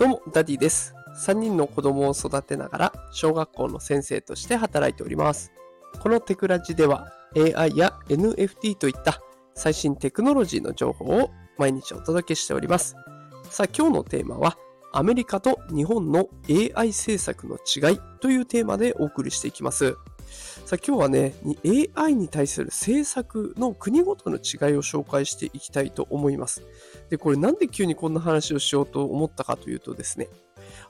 どうも、ダディです。3人の子供を育てながら、小学校の先生として働いております。このテクラジでは、AI や NFT といった最新テクノロジーの情報を毎日お届けしております。さあ、今日のテーマは、アメリカと日本の AI 政策の違いというテーマでお送りしていきます。さあ今日はね、AI に対する政策の国ごとの違いを紹介していきたいと思います。で、これなんで急にこんな話をしようと思ったかというとですね、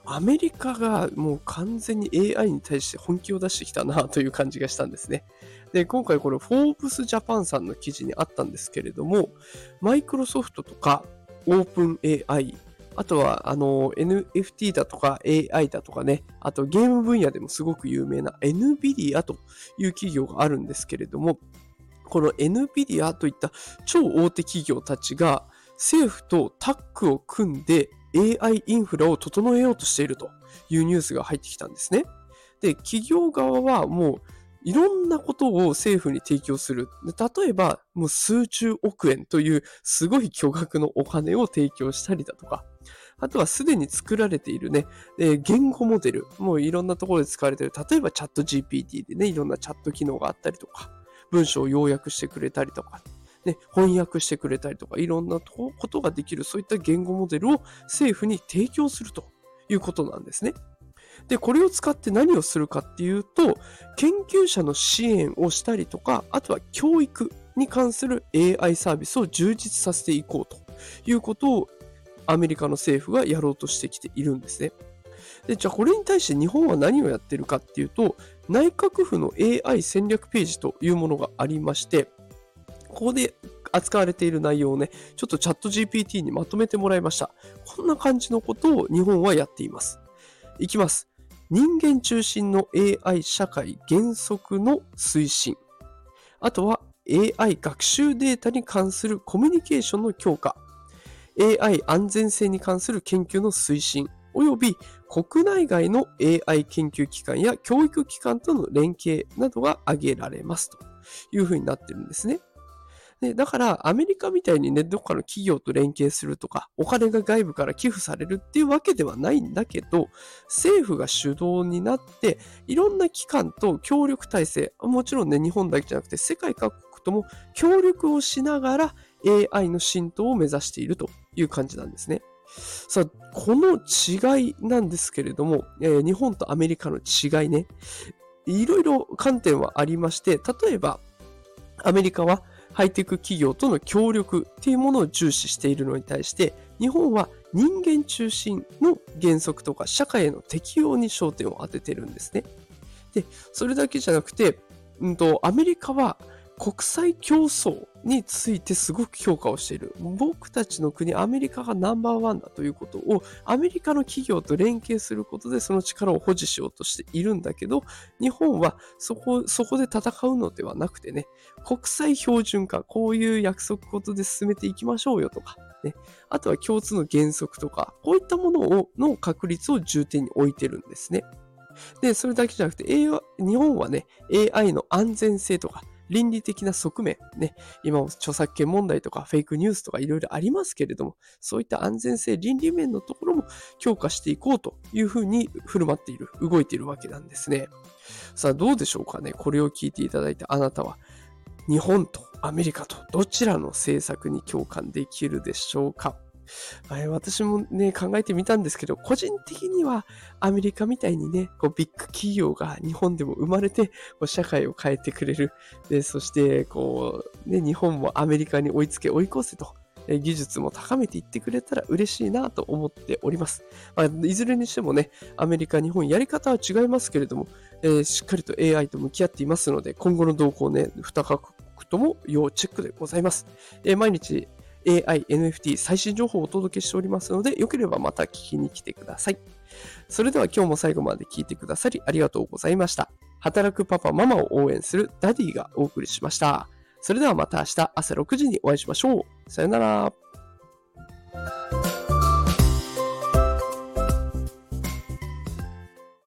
アメリカがもう完全に AI に対して本気を出してきたなという感じがしたんですね。で、今回これ、フォーブスジャパンさんの記事にあったんですけれども、マイクロソフトとかオープン AI、あとは、あの、NFT だとか AI だとかね、あとゲーム分野でもすごく有名な NVIDIA という企業があるんですけれども、この NVIDIA といった超大手企業たちが政府とタッグを組んで AI インフラを整えようとしているというニュースが入ってきたんですね。で、企業側はもういろんなことを政府に提供する。例えば、もう数十億円というすごい巨額のお金を提供したりだとか、あとはすでに作られているね、えー、言語モデル、もういろんなところで使われている、例えばチャット GPT でね、いろんなチャット機能があったりとか、文章を要約してくれたりとか、ね、翻訳してくれたりとか、いろんなことができる、そういった言語モデルを政府に提供するということなんですね。で、これを使って何をするかっていうと、研究者の支援をしたりとか、あとは教育に関する AI サービスを充実させていこうということをアメリカの政府がやろうとしてきているんですね。で、じゃあこれに対して日本は何をやってるかっていうと、内閣府の AI 戦略ページというものがありまして、ここで扱われている内容をね、ちょっとチャット GPT にまとめてもらいました。こんな感じのことを日本はやっています。いきます。人間中心の AI 社会原則の推進。あとは AI 学習データに関するコミュニケーションの強化。AI 安全性に関する研究の推進。および国内外の AI 研究機関や教育機関との連携などが挙げられますというふうになってるんですね。で、だから、アメリカみたいにね、どっかの企業と連携するとか、お金が外部から寄付されるっていうわけではないんだけど、政府が主導になって、いろんな機関と協力体制、もちろんね、日本だけじゃなくて、世界各国とも協力をしながら AI の浸透を目指しているという感じなんですね。さあ、この違いなんですけれども、えー、日本とアメリカの違いね、いろいろ観点はありまして、例えば、アメリカはハイテク企業との協力っていうものを重視しているのに対して、日本は人間中心の原則とか社会への適用に焦点を当ててるんですね。で、それだけじゃなくて、うんと、アメリカは国際競争についてすごく評価をしている。僕たちの国、アメリカがナンバーワンだということを、アメリカの企業と連携することでその力を保持しようとしているんだけど、日本はそこ、そこで戦うのではなくてね、国際標準化、こういう約束事で進めていきましょうよとか、ね、あとは共通の原則とか、こういったものをの確立を重点に置いてるんですね。で、それだけじゃなくて、日本はね、AI の安全性とか、倫理的な側面、ね、今も著作権問題とかフェイクニュースとかいろいろありますけれども、そういった安全性、倫理面のところも強化していこうというふうに振る舞っている、動いているわけなんですね。さあ、どうでしょうかね。これを聞いていただいたあなたは、日本とアメリカとどちらの政策に共感できるでしょうか？私もね、考えてみたんですけど、個人的にはアメリカみたいにね、こうビッグ企業が日本でも生まれて、こう社会を変えてくれる。で、そして、こう、ね、日本もアメリカに追いつけ追い越せと。技術も高めていってくれたら嬉しいなと思っております。まあ、いずれにしてもね、アメリカ、日本、やり方は違いますけれども、えー、しっかりと AI と向き合っていますので、今後の動向ね、2カ国とも要チェックでございます。えー、毎日 AI、NFT 最新情報をお届けしておりますので、よければまた聞きに来てください。それでは今日も最後まで聞いてくださりありがとうございました。働くパパママを応援するダディがお送りしました。それではまた明日朝6時にお会いしましょう。さよなら。